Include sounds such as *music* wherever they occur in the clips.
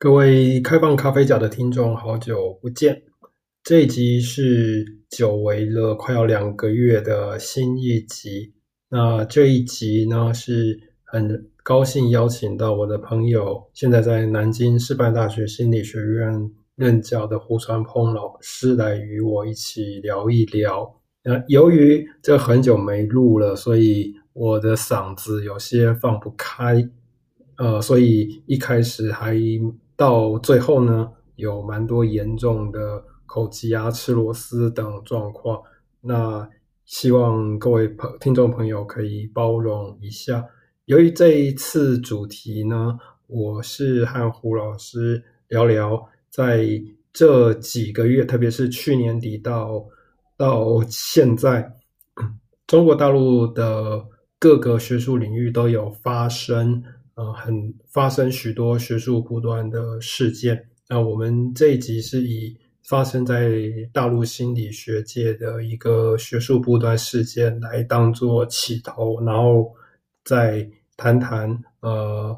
各位开放咖啡角的听众，好久不见！这一集是久违了快要两个月的新一集。那这一集呢，是很高兴邀请到我的朋友，现在在南京师范大学心理学院任教的胡传鹏老师来与我一起聊一聊。那由于这很久没录了，所以我的嗓子有些放不开，呃，所以一开始还。到最后呢，有蛮多严重的口疾啊、吃螺丝等状况。那希望各位朋听众朋友可以包容一下。由于这一次主题呢，我是和胡老师聊聊，在这几个月，特别是去年底到到现在，中国大陆的各个学术领域都有发生。呃，很发生许多学术不断的事件。那我们这一集是以发生在大陆心理学界的一个学术不断事件来当做起头，然后再谈谈呃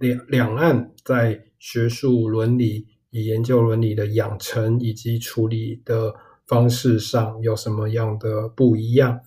两两岸在学术伦理以研究伦理的养成以及处理的方式上有什么样的不一样。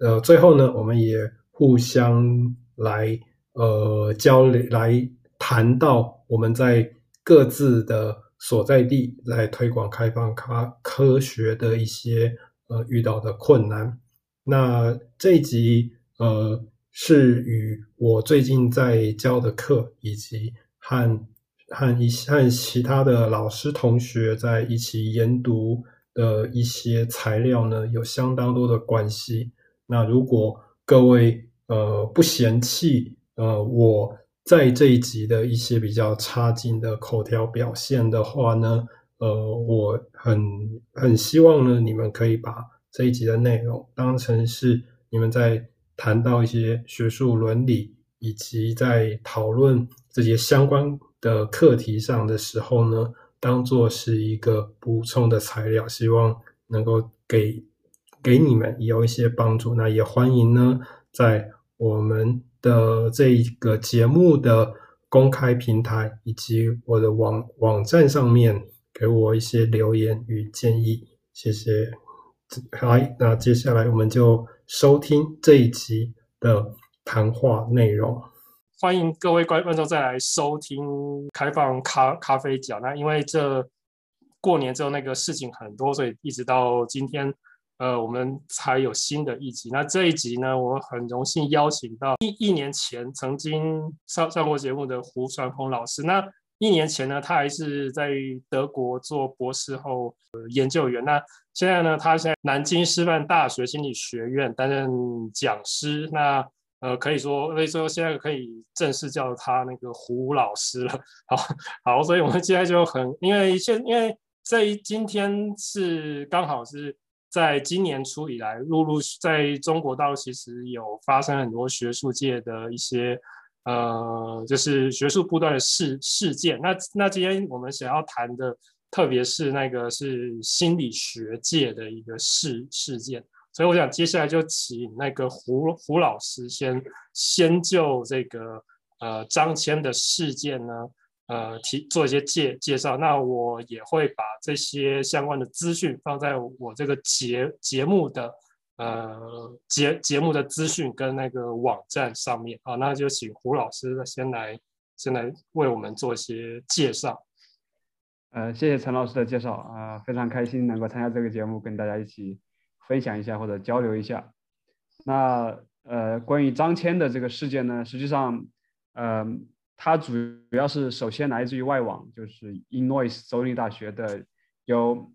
呃，最后呢，我们也互相来。呃，交流来谈到我们在各自的所在地来推广开放科科学的一些呃遇到的困难。那这一集呃是与我最近在教的课，以及和和一些和其他的老师同学在一起研读的一些材料呢，有相当多的关系。那如果各位呃不嫌弃。呃，我在这一集的一些比较差劲的口条表现的话呢，呃，我很很希望呢，你们可以把这一集的内容当成是你们在谈到一些学术伦理以及在讨论这些相关的课题上的时候呢，当做是一个补充的材料，希望能够给给你们有一些帮助。那也欢迎呢，在我们。的这一个节目的公开平台以及我的网网站上面给我一些留言与建议，谢谢。好，那接下来我们就收听这一集的谈话内容。欢迎各位观观众再来收听开放咖咖啡角。那因为这过年之后那个事情很多，所以一直到今天。呃，我们才有新的一集。那这一集呢，我很荣幸邀请到一一年前曾经上上过节目的胡传鹏老师。那一年前呢，他还是在德国做博士后研究员。那现在呢，他在南京师范大学心理学院担任讲师。那呃，可以说，所以说现在可以正式叫他那个胡老师了。*laughs* 好，好，所以我们现在就很，因为现因为这一今天是刚好是。在今年初以来，陆陆在中国大陆其实有发生很多学术界的一些，呃，就是学术不断的事事件。那那今天我们想要谈的，特别是那个是心理学界的一个事事件。所以我想接下来就请那个胡胡老师先先就这个呃张骞的事件呢。呃，提做一些介介绍，那我也会把这些相关的资讯放在我这个节节目的呃节节目的资讯跟那个网站上面啊，那就请胡老师先来先来为我们做一些介绍。呃，谢谢陈老师的介绍啊，非常开心能够参加这个节目，跟大家一起分享一下或者交流一下。那呃，关于张骞的这个事件呢，实际上，呃。它主主要是首先来自于外网，就是 Innois 州立大学的，由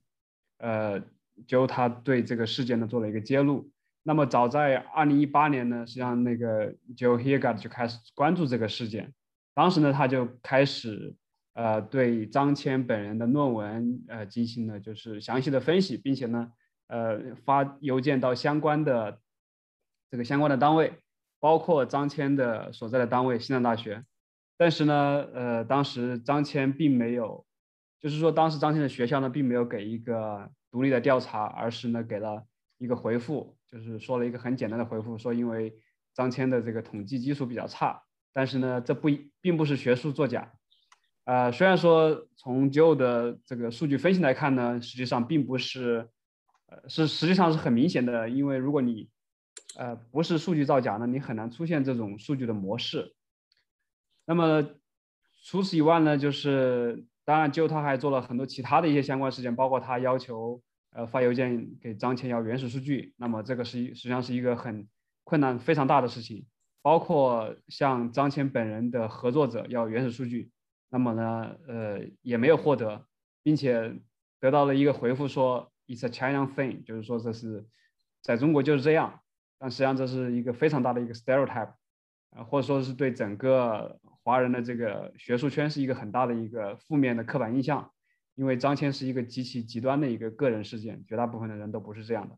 呃，就他对这个事件呢做了一个揭露。那么早在二零一八年呢，实际上那个 Joe Hilgard 就开始关注这个事件。当时呢，他就开始呃对张骞本人的论文呃进行了就是详细的分析，并且呢呃发邮件到相关的这个相关的单位，包括张骞的所在的单位西南大学。但是呢，呃，当时张骞并没有，就是说，当时张骞的学校呢，并没有给一个独立的调查，而是呢，给了一个回复，就是说了一个很简单的回复，说因为张骞的这个统计基础比较差，但是呢，这不并不是学术作假，呃，虽然说从 Joe 的这个数据分析来看呢，实际上并不是，呃，是实际上是很明显的，因为如果你，呃，不是数据造假呢，你很难出现这种数据的模式。那么除此以外呢，就是当然就他还做了很多其他的一些相关事件，包括他要求呃发邮件给张谦要原始数据，那么这个是实际上是一个很困难非常大的事情，包括向张谦本人的合作者要原始数据。那么呢，呃，也没有获得，并且得到了一个回复说 "It's a China thing"，就是说这是在中国就是这样。但实际上这是一个非常大的一个 stereotype，呃，或者说是对整个华人的这个学术圈是一个很大的一个负面的刻板印象。因为张骞是一个极其极端的一个个人事件，绝大部分的人都不是这样的。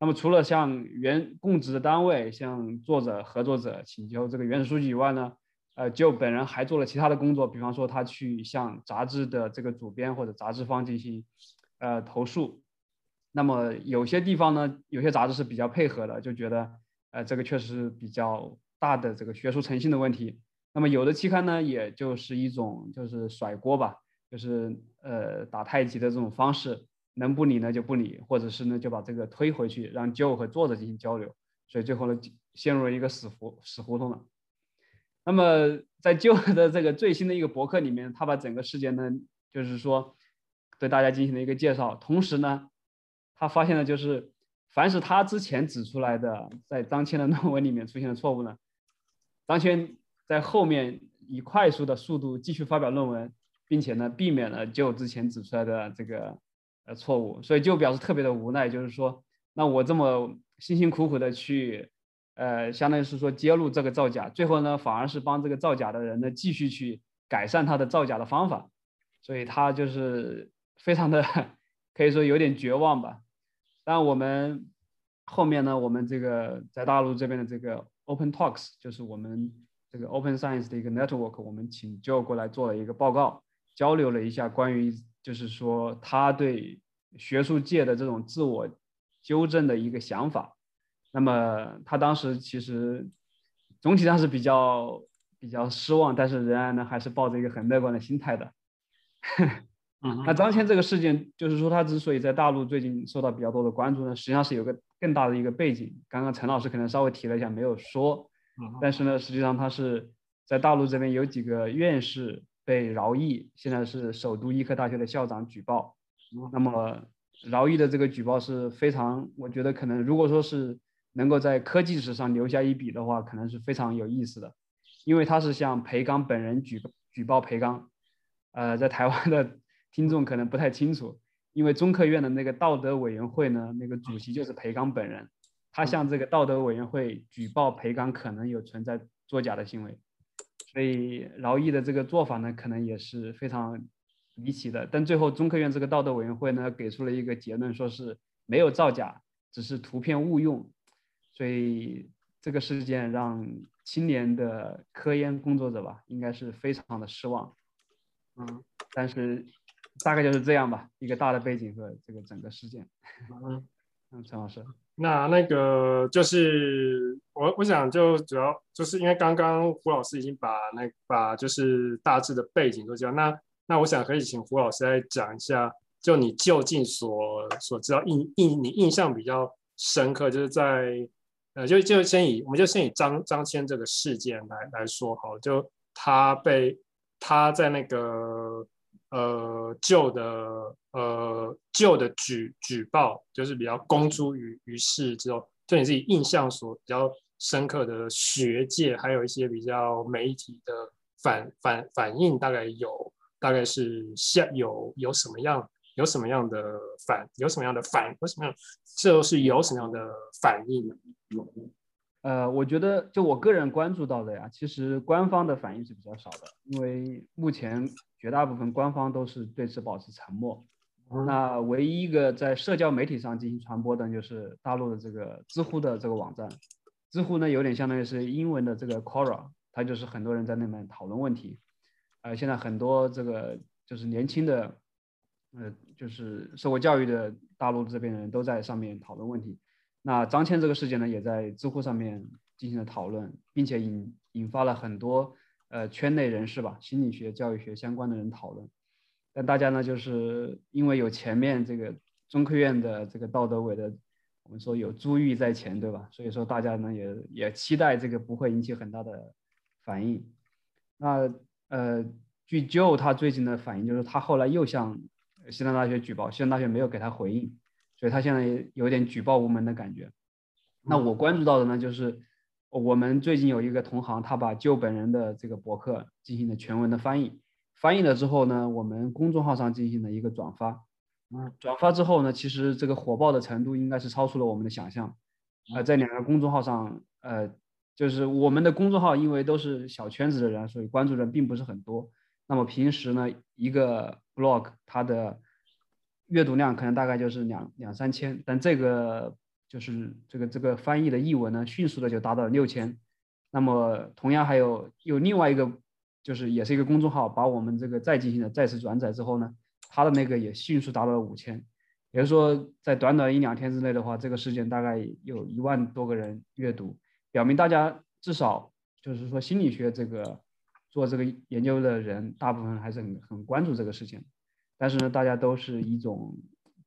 那么除了向原供职的单位、向作者、合作者请求这个原始数据以外呢，呃，就本人还做了其他的工作，比方说他去向杂志的这个主编或者杂志方进行呃投诉。那么有些地方呢，有些杂志是比较配合的，就觉得呃这个确实比较大的这个学术诚信的问题。那么有的期刊呢，也就是一种就是甩锅吧，就是呃打太极的这种方式，能不理呢就不理，或者是呢就把这个推回去，让 Joe 和作者进行交流，所以最后呢陷入了一个死胡死胡同了。那么在 Joe 的这个最新的一个博客里面，他把整个事件呢，就是说对大家进行了一个介绍。同时呢，他发现了就是凡是他之前指出来的在张骞的论文里面出现的错误呢，张骞在后面以快速的速度继续发表论文，并且呢避免了就之前指出来的这个呃错误。所以就表示特别的无奈，就是说，那我这么辛辛苦苦的去。呃，相当于是说揭露这个造假，最后呢，反而是帮这个造假的人呢继续去改善他的造假的方法，所以他就是非常的可以说有点绝望吧。但我们后面呢，我们这个在大陆这边的这个 Open Talks，就是我们这个 Open Science 的一个 network，我们请 Joe 过来做了一个报告，交流了一下关于就是说他对学术界的这种自我纠正的一个想法。那么他当时其实总体上是比较比较失望，但是仍然呢还是抱着一个很乐观的心态的。*laughs* 那张骞这个事件，就是说他之所以在大陆最近受到比较多的关注呢，实际上是有个更大的一个背景。刚刚陈老师可能稍微提了一下，没有说。但是呢，实际上他是在大陆这边有几个院士被饶毅，现在是首都医科大学的校长举报。那么饶毅的这个举报是非常，我觉得可能如果说是。能够在科技史上留下一笔的话，可能是非常有意思的，因为他是向裴刚本人举举报裴刚，呃，在台湾的听众可能不太清楚，因为中科院的那个道德委员会呢，那个主席就是裴刚本人，他向这个道德委员会举报裴刚可能有存在作假的行为，所以饶毅的这个做法呢，可能也是非常离奇的，但最后中科院这个道德委员会呢，给出了一个结论，说是没有造假，只是图片误用。所以这个事件让青年的科研工作者吧，应该是非常的失望。嗯，但是大概就是这样吧，一个大的背景和这个整个事件。嗯，嗯，陈老师，那那个就是我我想就主要就是因为刚刚胡老师已经把那把就是大致的背景都讲，那那我想可以请胡老师来讲一下，就你就近所所知道印印你印象比较深刻，就是在。呃，就就先以我们就先以张张骞这个事件来来说好，就他被他在那个呃旧的呃旧的举举报，就是比较公诸于于世之后，就你自己印象所比较深刻的学界，还有一些比较媒体的反反反应，大概有大概是像有有什么样？有什么样的反？有什么样的反？为什么样？这都是有什么样的反应？呃，我觉得就我个人关注到的呀，其实官方的反应是比较少的，因为目前绝大部分官方都是对此保持沉默。嗯、那唯一一个在社交媒体上进行传播的，就是大陆的这个知乎的这个网站。知乎呢，有点相当于是英文的这个 Quora，它就是很多人在那边讨论问题。呃，现在很多这个就是年轻的。呃，就是受过教育的大陆这边的人都在上面讨论问题。那张骞这个事件呢，也在知乎上面进行了讨论，并且引引发了很多呃圈内人士吧，心理学、教育学相关的人讨论。但大家呢，就是因为有前面这个中科院的这个道德委的，我们说有珠玉在前，对吧？所以说大家呢也也期待这个不会引起很大的反应。那呃，据 Joe 他最近的反应就是，他后来又向西南大学举报，西南大学没有给他回应，所以他现在有点举报无门的感觉。那我关注到的呢，就是我们最近有一个同行，他把旧本人的这个博客进行了全文的翻译。翻译了之后呢，我们公众号上进行了一个转发，嗯，转发之后呢，其实这个火爆的程度应该是超出了我们的想象，呃，在两个公众号上，呃，就是我们的公众号因为都是小圈子的人，所以关注人并不是很多。那么平时呢，一个 blog 它的阅读量可能大概就是两两三千，但这个就是这个这个翻译的译文呢，迅速的就达到了六千。那么同样还有有另外一个。就是也是一个公众号，把我们这个再进行了再次转载之后呢，他的那个也迅速达到了五千，也就是说，在短短一两天之内的话，这个事件大概有一万多个人阅读，表明大家至少就是说心理学这个做这个研究的人，大部分还是很很关注这个事情，但是呢，大家都是一种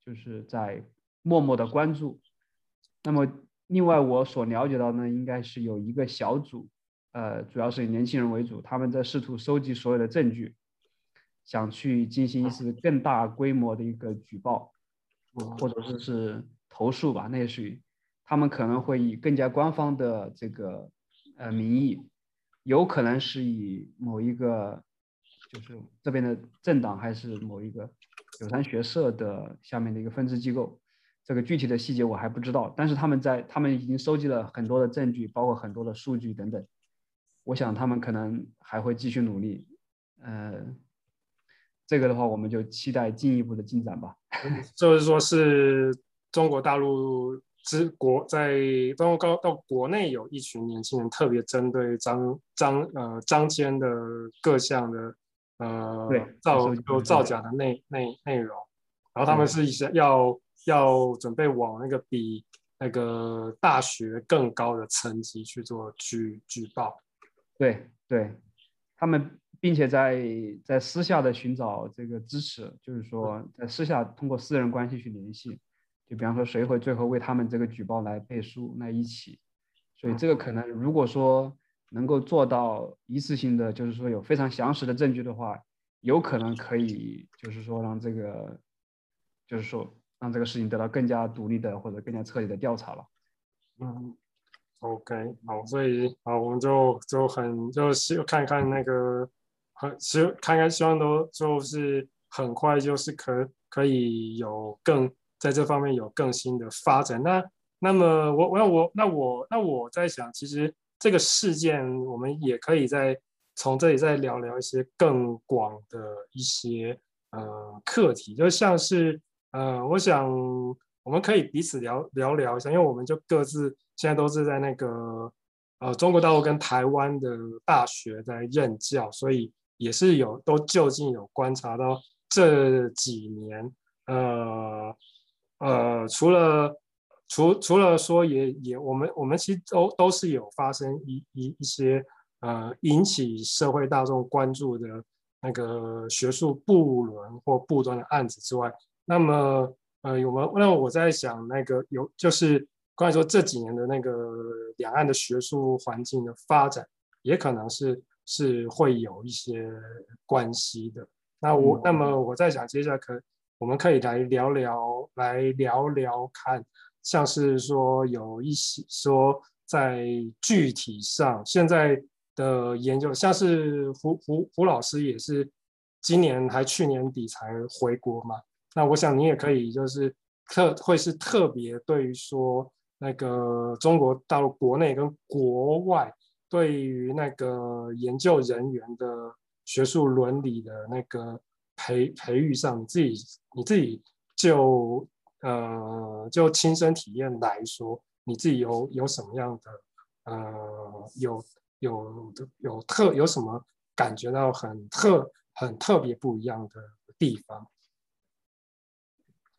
就是在默默的关注。那么另外我所了解到呢，应该是有一个小组。呃，主要是以年轻人为主，他们在试图收集所有的证据，想去进行一次更大规模的一个举报，或者说是投诉吧。那也许他们可能会以更加官方的这个呃名义，有可能是以某一个就是这边的政党，还是某一个九三学社的下面的一个分支机构。这个具体的细节我还不知道，但是他们在他们已经收集了很多的证据，包括很多的数据等等。我想他们可能还会继续努力，呃，这个的话我们就期待进一步的进展吧。就是说，是中国大陆之国在中国到国内有一群年轻人特别针对张张呃张坚的各项的呃造有造假的内内内容，然后他们是想要要准备往那个比那个大学更高的层级去做举举报。对对，他们并且在在私下的寻找这个支持，就是说在私下通过私人关系去联系，就比方说谁会最后为他们这个举报来背书来一起，所以这个可能如果说能够做到一次性的，就是说有非常详实的证据的话，有可能可以就是说让这个就是说让这个事情得到更加独立的或者更加彻底的调查了。嗯。OK，好，所以好，我们就就很就是看看那个很希看看希望都就是很快就是可可以有更在这方面有更新的发展。那那么我我我那我那我在想，其实这个事件我们也可以再从这里再聊聊一些更广的一些呃课题，就像是呃，我想我们可以彼此聊聊聊一下，因为我们就各自。现在都是在那个呃中国大陆跟台湾的大学在任教，所以也是有都就近有观察到这几年呃呃除了除除了说也也我们我们其实都都是有发生一一一些呃引起社会大众关注的那个学术不伦或不端的案子之外，那么呃有没有那我在想那个有就是。关于说这几年的那个两岸的学术环境的发展，也可能是是会有一些关系的。那我、嗯、那么我在想，接下来可我们可以来聊聊，来聊聊看，像是说有一些说在具体上现在的研究，像是胡胡胡老师也是今年还去年底才回国嘛。那我想你也可以就是特会是特别对于说。那个中国大陆国内跟国外对于那个研究人员的学术伦理的那个培培育上，你自己你自己就呃就亲身体验来说，你自己有有什么样的呃有有有特有什么感觉到很特很特别不一样的地方？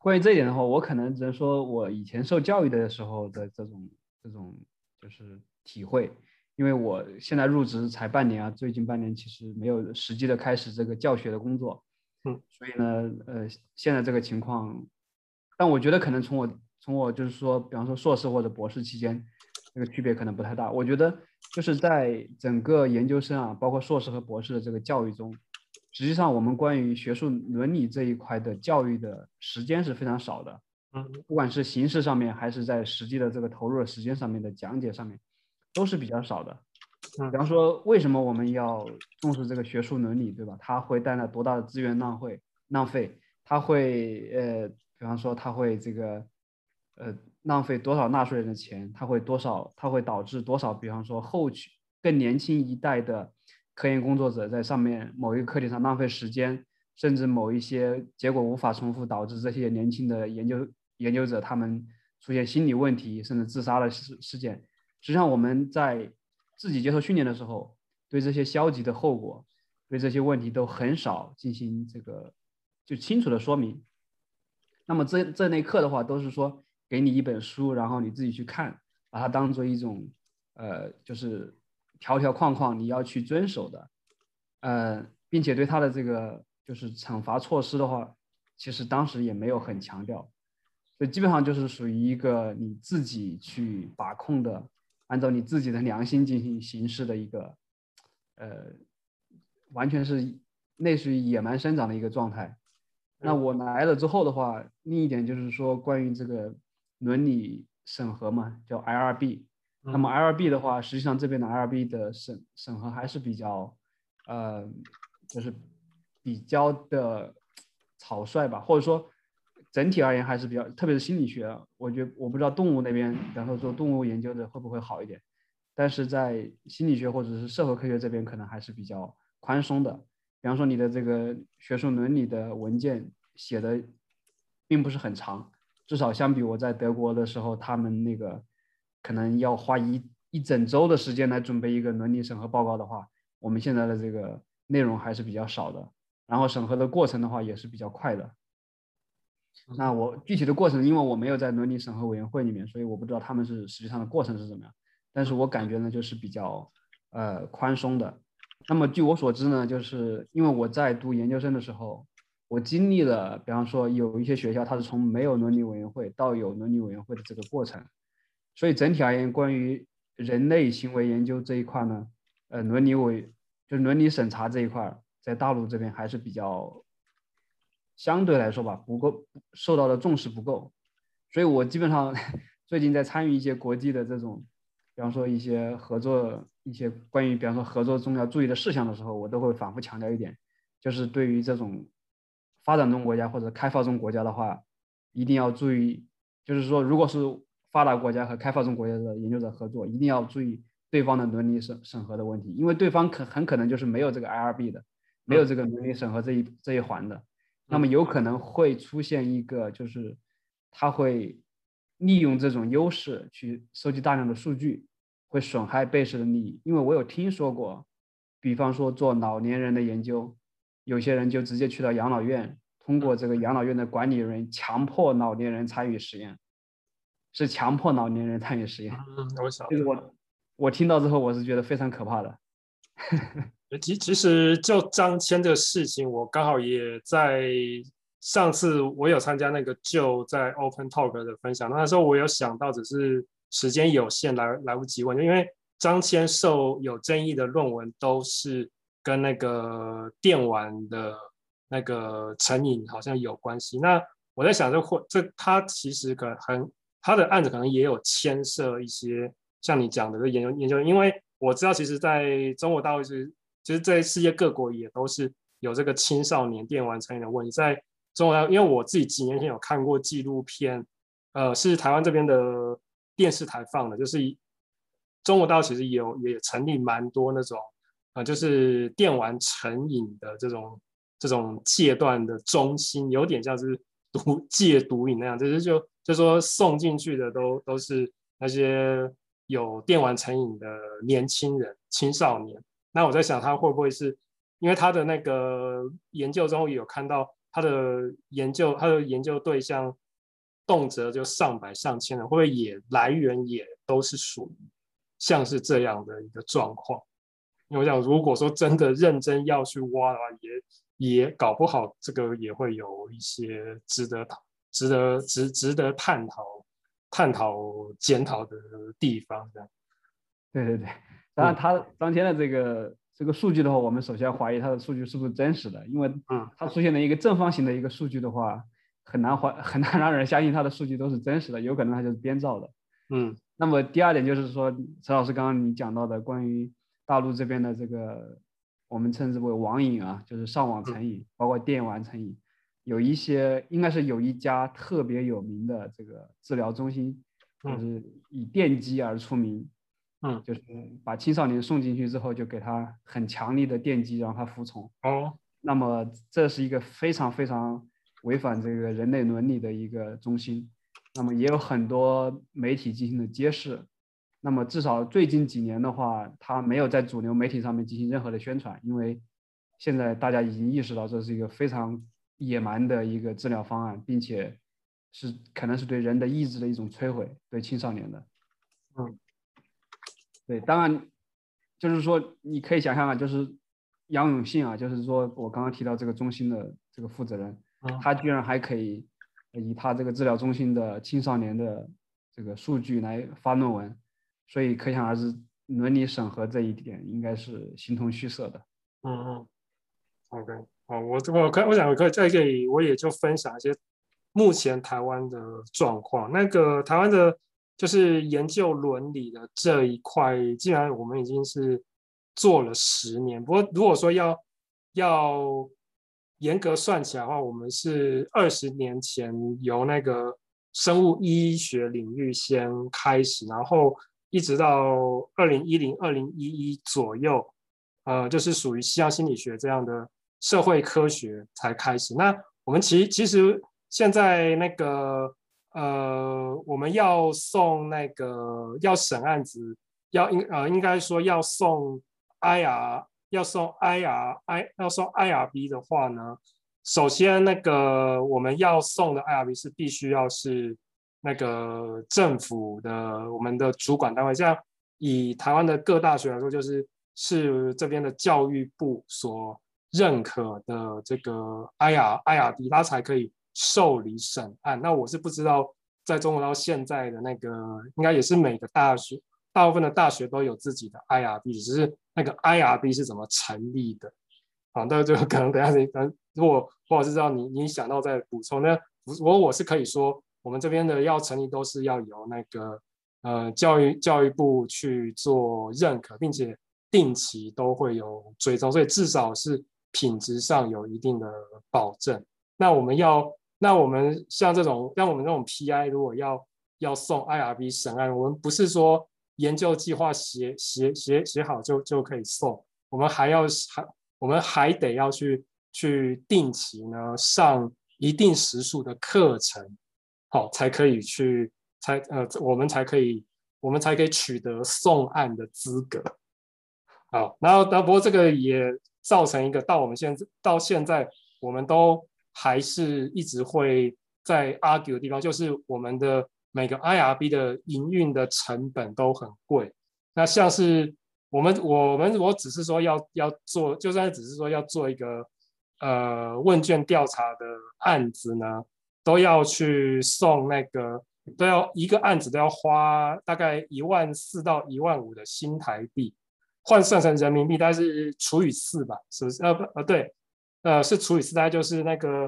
关于这一点的话，我可能只能说我以前受教育的时候的这种这种就是体会，因为我现在入职才半年啊，最近半年其实没有实际的开始这个教学的工作，嗯，所以呢，呃，现在这个情况，但我觉得可能从我从我就是说，比方说硕士或者博士期间，这个区别可能不太大。我觉得就是在整个研究生啊，包括硕士和博士的这个教育中，实际上我们关于学术伦理这一块的教育的时间是非常少的，嗯，不管是形式上面，还是在实际的这个投入的时间上面的讲解上面。都是比较少的，嗯，比方说，为什么我们要重视这个学术伦理，对吧？它会带来多大的资源浪费？浪费，它会呃，比方说，它会这个呃，浪费多少纳税人的钱？它会多少？它会导致多少？比方说，后期更年轻一代的科研工作者在上面某一个课题上浪费时间，甚至某一些结果无法重复，导致这些年轻的研究研究者他们出现心理问题，甚至自杀的事事件。实际上，我们在自己接受训练的时候，对这些消极的后果，对这些问题都很少进行这个就清楚的说明。那么这这类课的话，都是说给你一本书，然后你自己去看，把它当做一种呃，就是条条框框你要去遵守的，呃，并且对他的这个就是惩罚措施的话，其实当时也没有很强调，所以基本上就是属于一个你自己去把控的。按照你自己的良心进行行事的一个，呃，完全是类似于野蛮生长的一个状态。那我来了之后的话，另一点就是说关于这个伦理审核嘛，叫 IRB。那么 IRB 的话，实际上这边的 IRB 的审审核还是比较，呃，就是比较的草率吧，或者说。整体而言还是比较，特别是心理学，我觉得我不知道动物那边，比方说做动物研究的会不会好一点，但是在心理学或者是社会科学这边可能还是比较宽松的。比方说你的这个学术伦理的文件写的并不是很长，至少相比我在德国的时候，他们那个可能要花一一整周的时间来准备一个伦理审核报告的话，我们现在的这个内容还是比较少的，然后审核的过程的话也是比较快的。那我具体的过程，因为我没有在伦理审核委员会里面，所以我不知道他们是实际上的过程是怎么样。但是我感觉呢，就是比较呃宽松的。那么据我所知呢，就是因为我在读研究生的时候，我经历了，比方说有一些学校它是从没有伦理委员会到有伦理委员会的这个过程，所以整体而言，关于人类行为研究这一块呢，呃，伦理委就伦理审查这一块，在大陆这边还是比较。相对来说吧，不够受到的重视不够，所以我基本上 *laughs* 最近在参与一些国际的这种，比方说一些合作，一些关于比方说合作中要注意的事项的时候，我都会反复强调一点，就是对于这种发展中国家或者开发中国家的话，一定要注意，就是说如果是发达国家和开发中国家的研究者合作，一定要注意对方的伦理审审核的问题，因为对方可很可能就是没有这个 IRB 的，没有这个伦理审核这一这一环的。那么有可能会出现一个，就是他会利用这种优势去收集大量的数据，会损害被试的利益。因为我有听说过，比方说做老年人的研究，有些人就直接去到养老院，通过这个养老院的管理人强迫老年人参与实验，是强迫老年人参与实验。嗯，我晓得。这个我我听到之后，我是觉得非常可怕的。*laughs* 其其实就张骞这个事情，我刚好也在上次我有参加那个就在 Open Talk 的分享，那时候我有想到，只是时间有限来来不及问，因为张骞受有争议的论文都是跟那个电玩的那个成瘾好像有关系。那我在想这，这会这他其实可能很他的案子可能也有牵涉一些像你讲的这研究研究，因为我知道其实在中国大陆是。其实，在世界各国也都是有这个青少年电玩成瘾的问题。在中国大陆，因为我自己几年前有看过纪录片，呃，是台湾这边的电视台放的，就是中国大陆其实有也成立蛮多那种，呃，就是电玩成瘾的这种这种戒断的中心，有点像是毒戒毒瘾那样，就是就就说送进去的都都是那些有电玩成瘾的年轻人、青少年。那我在想，他会不会是因为他的那个研究中有看到他的研究，他的研究对象动辄就上百上千人，会不会也来源也都是属于像是这样的一个状况。因为我想，如果说真的认真要去挖的话，也也搞不好这个也会有一些值得讨值得值值得探讨探讨检讨的地方。这样，对对对，当然他当前的这个。这个数据的话，我们首先要怀疑他的数据是不是真实的，因为它出现了一个正方形的一个数据的话，很难怀很难让人相信他的数据都是真实的，有可能他就是编造的。嗯，那么第二点就是说，陈老师刚刚你讲到的关于大陆这边的这个我们称之为网瘾啊，就是上网成瘾，包括电玩成瘾，有一些应该是有一家特别有名的这个治疗中心，就是以电击而出名。嗯，就是把青少年送进去之后，就给他很强力的电击，让他服从。哦，那么这是一个非常非常违反这个人类伦理的一个中心。那么也有很多媒体进行了揭示。那么至少最近几年的话，他没有在主流媒体上面进行任何的宣传，因为现在大家已经意识到这是一个非常野蛮的一个治疗方案，并且是可能是对人的意志的一种摧毁，对青少年的。嗯。对，当然，就是说，你可以想象啊，就是杨永信啊，就是说我刚刚提到这个中心的这个负责人，嗯、他居然还可以以他这个治疗中心的青少年的这个数据来发论文，所以可想而知，伦理审核这一点应该是形同虚设的。嗯嗯，OK，好，我我可我想可以在这里，我也就分享一些目前台湾的状况，那个台湾的。就是研究伦理的这一块，既然我们已经是做了十年，不过如果说要要严格算起来的话，我们是二十年前由那个生物医学领域先开始，然后一直到二零一零、二零一一左右，呃，就是属于西洋心理学这样的社会科学才开始。那我们其其实现在那个。呃，我们要送那个要审案子，要应呃应该说要送 IR，要送 IR I 要送 IRB 的话呢，首先那个我们要送的 IRB 是必须要是那个政府的我们的主管单位，像以台湾的各大学来说，就是是这边的教育部所认可的这个 IR IRB，它才可以。受理审案，那我是不知道，在中国到现在的那个，应该也是每个大学，大部分的大学都有自己的 IRB，只是那个 IRB 是怎么成立的，好，那就可能等下你等，如果或者是，知道你你想到再补充，那我我是可以说，我们这边的要成立都是要由那个呃教育教育部去做认可，并且定期都会有追踪，所以至少是品质上有一定的保证。那我们要。那我们像这种，像我们这种 PI，如果要要送 IRB 审案，我们不是说研究计划写写写写好就就可以送，我们还要还我们还得要去去定期呢上一定时数的课程，好才可以去才呃我们才可以我们才可以取得送案的资格，好，然后但不过这个也造成一个到我们现在到现在我们都。还是一直会在 argue 的地方，就是我们的每个 IRB 的营运的成本都很贵。那像是我们我们我只是说要要做，就算只是说要做一个呃问卷调查的案子呢，都要去送那个都要一个案子都要花大概一万四到一万五的新台币，换算成人民币，大概是除以四吧，是不是？呃不呃对。呃，是除以四，大概就是那个，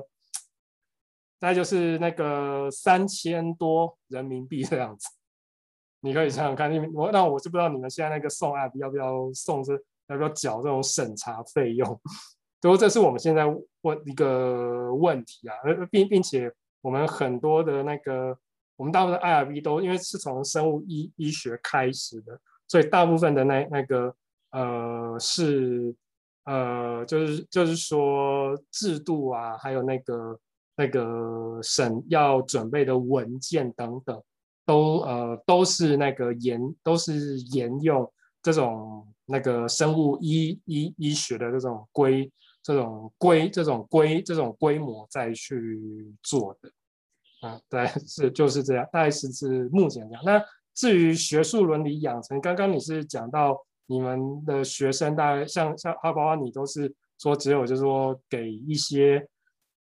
大概就是那个三千多人民币这样子。你可以想想看，你我那我就不知道你们现在那个送案要不要送这，要不要缴这种审查费用？不过这是我们现在问一个问题啊，并并且我们很多的那个，我们大部分 IRB 都因为是从生物医医学开始的，所以大部分的那那个呃是。呃，就是就是说制度啊，还有那个那个审要准备的文件等等，都呃都是那个沿都是沿用这种那个生物医医医学的这种规这种规这种规这种规模再去做的啊，对，是就是这样，大概是是目前这样。那至于学术伦理养成，刚刚你是讲到你们的学生大概像像哈包啊你都是说只有就是说给一些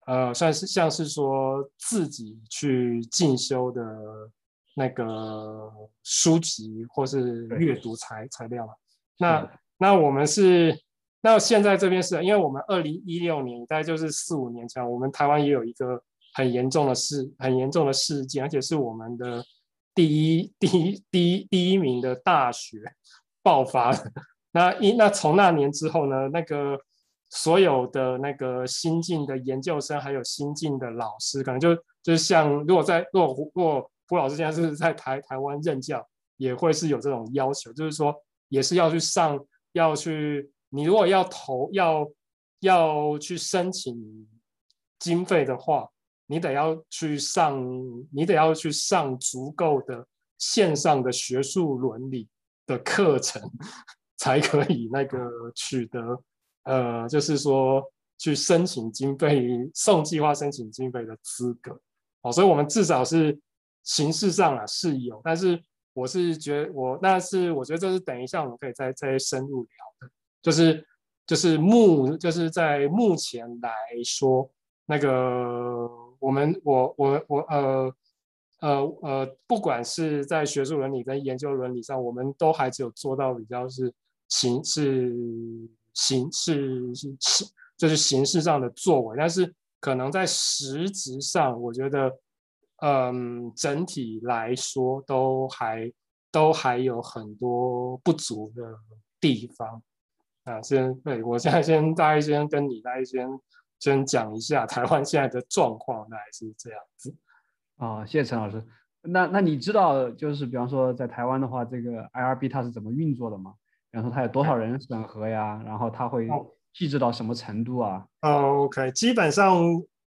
呃算是像是说自己去进修的那个书籍或是阅读材材料嘛？那那我们是那现在这边是因为我们二零一六年大概就是四五年前，我们台湾也有一个很严重的事很严重的事件，而且是我们的。第一，第一，第一，第一名的大学爆发。那一，那从那年之后呢，那个所有的那个新进的研究生，还有新进的老师，可能就就像，如果在，如果如果胡老师现在是在台台湾任教，也会是有这种要求，就是说，也是要去上，要去，你如果要投，要要去申请经费的话。你得要去上，你得要去上足够的线上的学术伦理的课程，才可以那个取得，呃，就是说去申请经费、送计划申请经费的资格。哦，所以我们至少是形式上啊是有，但是我是觉得我，但是我觉得这是等一下我们可以再再深入聊的，就是就是目就是在目前来说那个。我们我我我呃呃呃，不管是在学术伦理跟研究伦理上，我们都还只有做到比较是形式形式是是就是形式上的作为，但是可能在实质上，我觉得嗯整体来说都还都还有很多不足的地方啊。先对我现在先大概先跟你来先。先讲一下台湾现在的状况，大概是这样子。啊、哦，谢谢陈老师。那那你知道，就是比方说在台湾的话，这个 IRB 它是怎么运作的吗？比方说它有多少人审核呀？然后它会细致到什么程度啊？哦，OK，基本上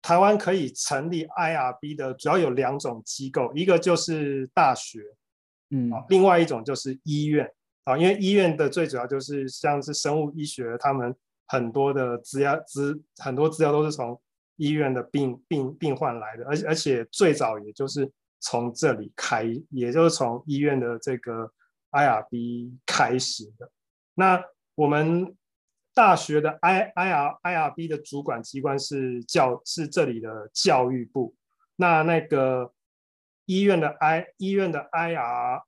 台湾可以成立 IRB 的主要有两种机构，一个就是大学，嗯，另外一种就是医院啊，因为医院的最主要就是像是生物医学他们。很多的资料资很多资料都是从医院的病病病患来的，而且而且最早也就是从这里开，也就是从医院的这个 IRB 开始的。那我们大学的 I IR IRB 的主管机关是教是这里的教育部，那那个医院的 I 医院的 IR。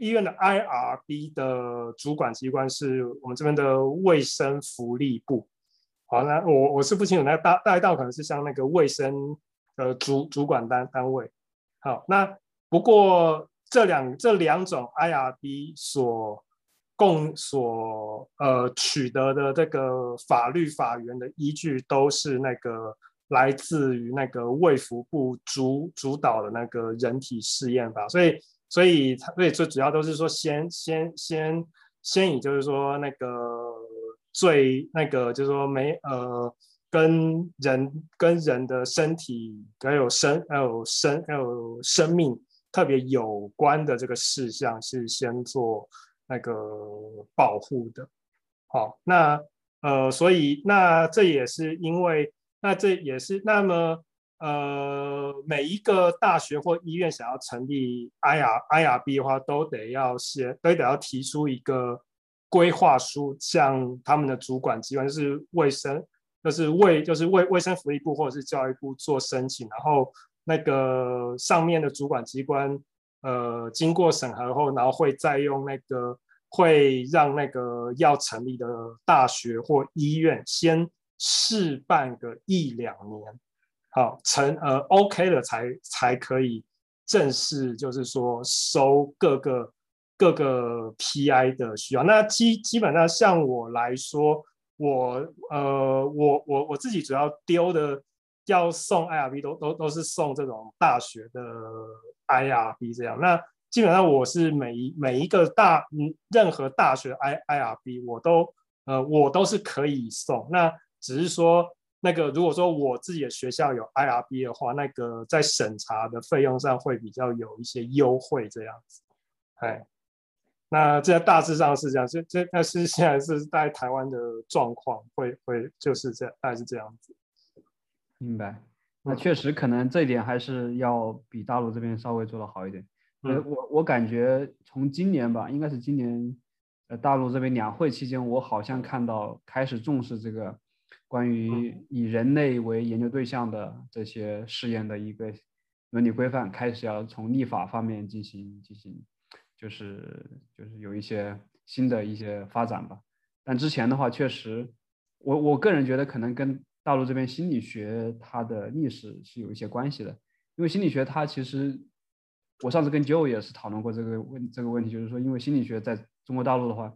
医院的 IRB 的主管机关是我们这边的卫生福利部。好，那我我是不清楚，那大大概到可能是像那个卫生呃主主管单单位。好，那不过这两这两种 IRB 所共所呃取得的这个法律法源的依据，都是那个来自于那个卫福部主主导的那个人体试验法，所以。所以，所以最主要都是说，先先先先以就是说那个最那个就是说没呃跟人跟人的身体还有生还有生还有生命特别有关的这个事项是先做那个保护的。好，那呃，所以那这也是因为那这也是那么。呃，每一个大学或医院想要成立 IR IRB 的话，都得要先都得要提出一个规划书，向他们的主管机关，就是卫生，就是卫就是卫卫生福利部或者是教育部做申请，然后那个上面的主管机关，呃，经过审核后，然后会再用那个会让那个要成立的大学或医院先试办个一两年。好，成呃 OK 了才才可以正式，就是说收各个各个 PI 的需要。那基基本上像我来说，我呃我我我自己主要丢的要送 IRB 都都都是送这种大学的 IRB 这样。那基本上我是每一每一个大嗯任何大学 I IRB 我都呃我都是可以送。那只是说。那个如果说我自己的学校有 IRB 的话，那个在审查的费用上会比较有一些优惠这样子，哎，那这大致上是这样，这这但是现在是在台湾的状况会会就是这样，大概是这样子。明白，那确实可能这一点还是要比大陆这边稍微做的好一点。呃，我我感觉从今年吧，应该是今年，呃，大陆这边两会期间，我好像看到开始重视这个关于以人类为研究对象的这些试验的一个伦理规范，开始要从立法方面进行进行，就是就是有一些新的一些发展吧。但之前的话，确实，我我个人觉得可能跟大陆这边心理学它的历史是有一些关系的，因为心理学它其实。我上次跟 Joe 也是讨论过这个问这个问题，就是说，因为心理学在中国大陆的话，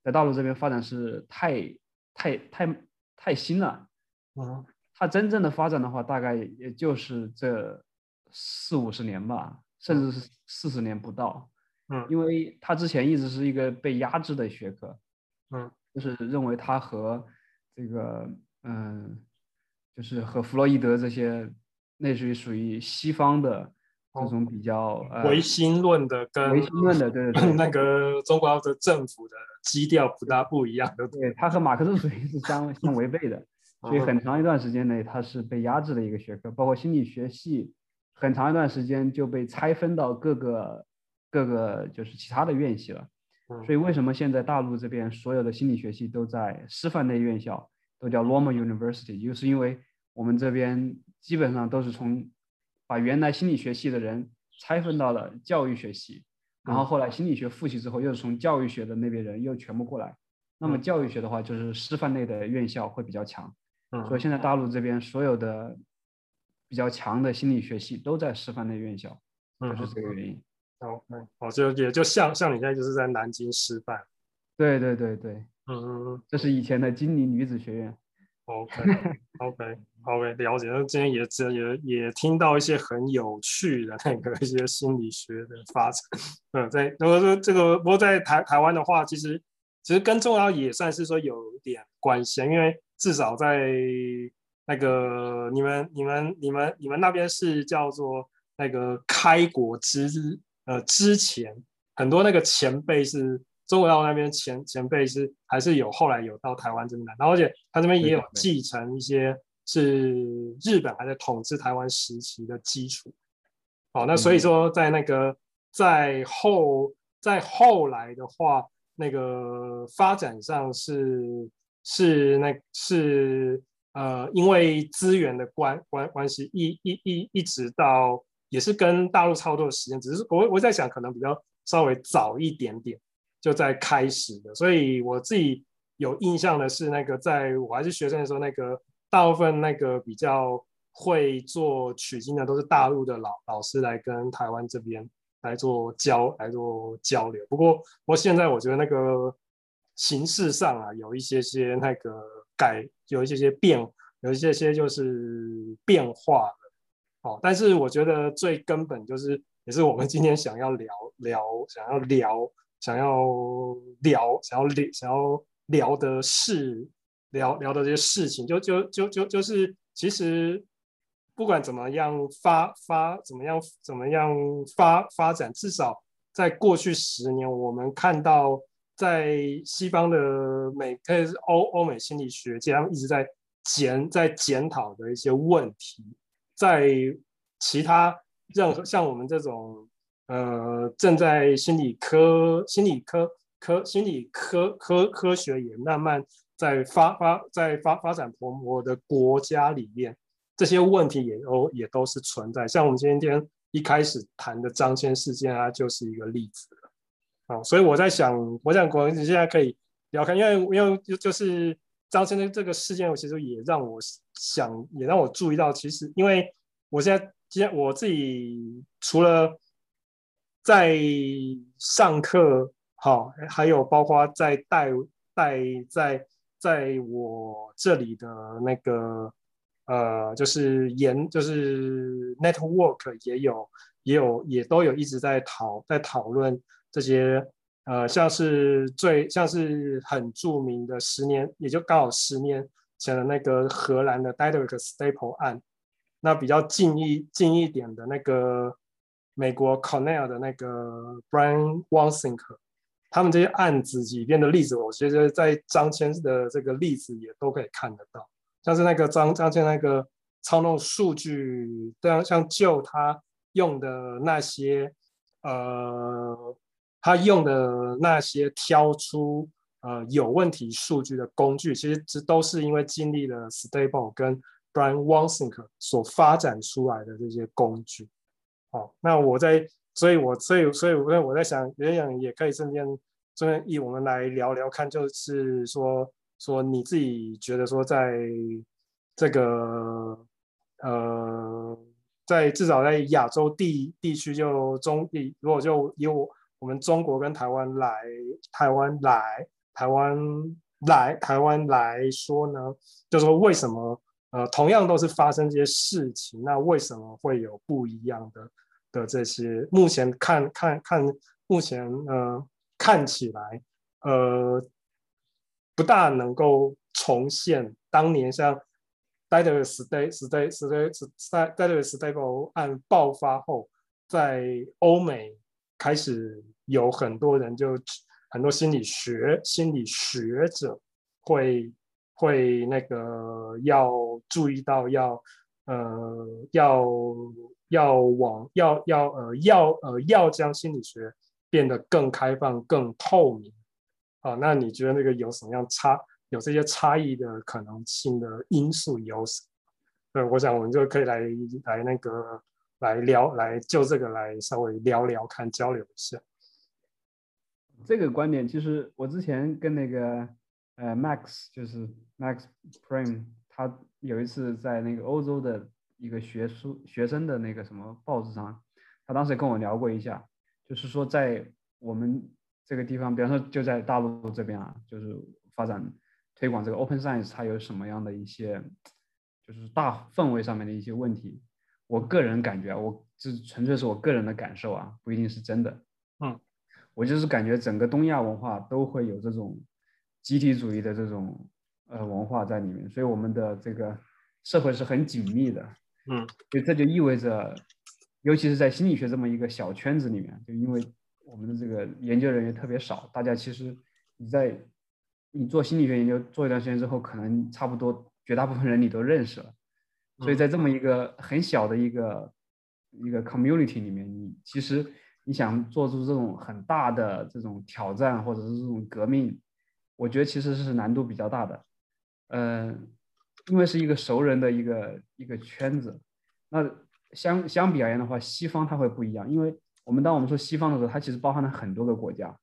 在大陆这边发展是太太太太新了，啊，它真正的发展的话，大概也就是这四五十年吧，甚至是四十年不到，嗯，因为它之前一直是一个被压制的学科，嗯，就是认为它和这个嗯，就是和弗洛伊德这些，类似于属于西方的。这种比较唯心论的跟唯心论的，对对对，*laughs* 那个中国的政府的基调不大不一样的，对，它和马克思主义是相相违背的，*laughs* 所以很长一段时间内它是被压制的一个学科，包括心理学系，很长一段时间就被拆分到各个各个就是其他的院系了，所以为什么现在大陆这边所有的心理学系都在师范类院校，都叫 Normal University，就是因为我们这边基本上都是从。把原来心理学系的人拆分到了教育学系，然后后来心理学复习之后，又是从教育学的那边人又全部过来。那么教育学的话，就是师范类的院校会比较强。嗯，所以现在大陆这边所有的比较强的心理学系都在师范类院校，就是这个原因。OK，，哦，就也就像像你现在就是在南京师范。对对对对，嗯嗯嗯，这是以前的金陵女子学院。*laughs* OK，OK，OK，了解。那今天也也也听到一些很有趣的那个一些心理学的发展。嗯，在如果说这个，不过在台台湾的话，其实其实跟中药也算是说有点关系，因为至少在那个你们你们你们你们那边是叫做那个开国之呃之前，很多那个前辈是。中国大陆那边前前辈是还是有后来有到台湾这边来，然后而且他这边也有继承一些是日本还在统治台湾时期的基础。哦，那所以说在那个在后在后来的话，那个发展上是是那是呃因为资源的关关关系一一一一直到也是跟大陆差不多的时间，只是我我在想可能比较稍微早一点点。就在开始的，所以我自己有印象的是，那个在我还是学生的时候，那个大部分那个比较会做取经的，都是大陆的老老师来跟台湾这边来做交来做交流。不过，不过现在我觉得那个形式上啊，有一些些那个改，有一些些变，有一些些就是变化了。哦，但是我觉得最根本就是，也是我们今天想要聊聊，想要聊。想要聊，想要聊，想要聊的事，聊聊的这些事情，就就就就就是，其实不管怎么样发发，怎么样怎么样发发展，至少在过去十年，我们看到在西方的美，特别是欧欧美心理学界，他们一直在检在检讨的一些问题，在其他任何像我们这种。呃，正在心理科、心理科科、心理科科科学也慢慢在发发在发发展蓬勃的国家里面，这些问题也都也都是存在。像我们今天一开始谈的张骞事件啊，就是一个例子。啊，所以我在想，我想国文你现在可以聊看，因为因为就是张骞的这个事件，我其实也让我想，也让我注意到，其实因为我现在今天我自己除了在上课，好，还有包括在带带在在我这里的那个呃，就是研就是 network 也有也有也都有一直在讨在讨论这些呃，像是最像是很著名的十年，也就刚好十年前的那个荷兰的 Diderik Staple 案，那比较近一近一点的那个。美国 Cornell 的那个 Brian Wansink，他们这些案子里边的例子，我觉得在张骞的这个例子也都可以看得到，像是那个张张骞那个操弄数据，这样像就他用的那些呃，他用的那些挑出呃有问题数据的工具，其实这都是因为经历了 Stable 跟 Brian Wansink 所发展出来的这些工具。好，那我在，所以我所以所以我我在想，也想也可以顺便顺便以我们来聊聊看，就是说说你自己觉得说在这个呃，在至少在亚洲地地区就中地，如果就以我我们中国跟台湾来台湾来台湾来台湾来说呢，就说为什么呃同样都是发生这些事情，那为什么会有不一样的？的这些，目前看看看，目前呃看起来呃不大能够重现当年像 Daedalus Stable Daedalus Stable 案爆发后，在欧美开始有很多人就很多心理学心理学者会会那个要注意到要呃要。要往要要呃要呃要将心理学变得更开放、更透明啊？那你觉得那个有什么样差？有这些差异的可能性的因素有什么？对，我想我们就可以来来那个来聊，来就这个来稍微聊聊看，交流一下。这个观点其实我之前跟那个呃 Max 就是 Max Prime，他有一次在那个欧洲的。一个学书学生的那个什么报纸上，他当时跟我聊过一下，就是说在我们这个地方，比方说就在大陆这边啊，就是发展推广这个 Open Science，它有什么样的一些，就是大氛围上面的一些问题。我个人感觉啊，我这纯粹是我个人的感受啊，不一定是真的。嗯，我就是感觉整个东亚文化都会有这种集体主义的这种呃文化在里面，所以我们的这个社会是很紧密的。嗯，所以这就意味着，尤其是在心理学这么一个小圈子里面，就因为我们的这个研究人员特别少，大家其实你在你做心理学研究做一段时间之后，可能差不多绝大部分人你都认识了。所以在这么一个很小的一个一个 community 里面，你其实你想做出这种很大的这种挑战或者是这种革命，我觉得其实是难度比较大的。嗯、呃。因为是一个熟人的一个一个圈子，那相相比而言的话，西方它会不一样。因为我们当我们说西方的时候，它其实包含了很多个国家，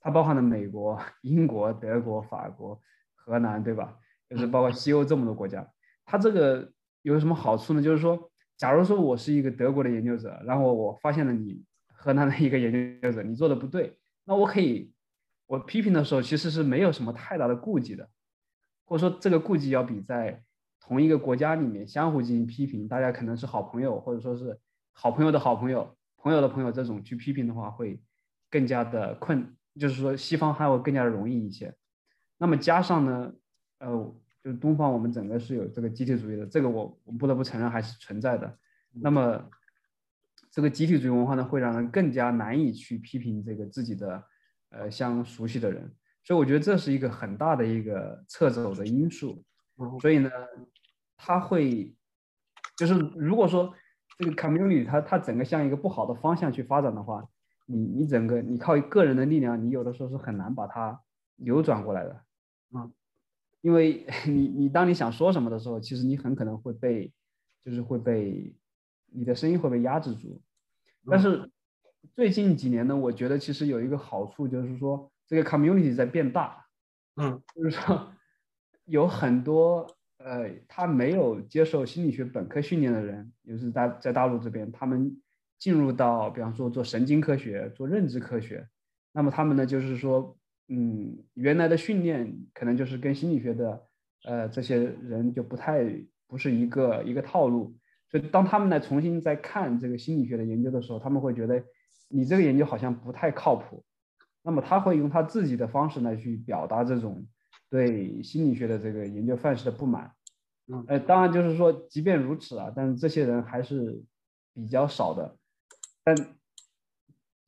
它包含了美国、*laughs* 英国、德国、法国、荷兰，对吧？就是包括西欧这么多国家。它这个有什么好处呢？就是说，假如说我是一个德国的研究者，然后我发现了你荷兰的一个研究者，你做的不对，那我可以我批评的时候其实是没有什么太大的顾忌的。或者说，这个顾忌要比在同一个国家里面相互进行批评，大家可能是好朋友，或者说是好朋友的好朋友、朋友的朋友这种去批评的话，会更加的困，就是说西方还会更加的容易一些。那么加上呢，呃，就是东方我们整个是有这个集体主义的，这个我我不得不承认还是存在的。那么这个集体主义文化呢，会让人更加难以去批评这个自己的呃相熟悉的人。所以我觉得这是一个很大的一个掣肘的因素，所以呢，它会，就是如果说这个 community 它它整个向一个不好的方向去发展的话，你你整个你靠个人的力量，你有的时候是很难把它扭转过来的，啊，因为 *laughs* 你你当你想说什么的时候，其实你很可能会被，就是会被你的声音会被压制住，但是最近几年呢，我觉得其实有一个好处就是说。这个 community 在变大，嗯，就是说有很多呃，他没有接受心理学本科训练的人，也就是在在大陆这边，他们进入到比方说做神经科学、做认知科学，那么他们呢，就是说，嗯，原来的训练可能就是跟心理学的呃这些人就不太不是一个一个套路，所以当他们来重新再看这个心理学的研究的时候，他们会觉得你这个研究好像不太靠谱。那么他会用他自己的方式来去表达这种对心理学的这个研究范式的不满，嗯，呃，当然就是说，即便如此啊，但是这些人还是比较少的，但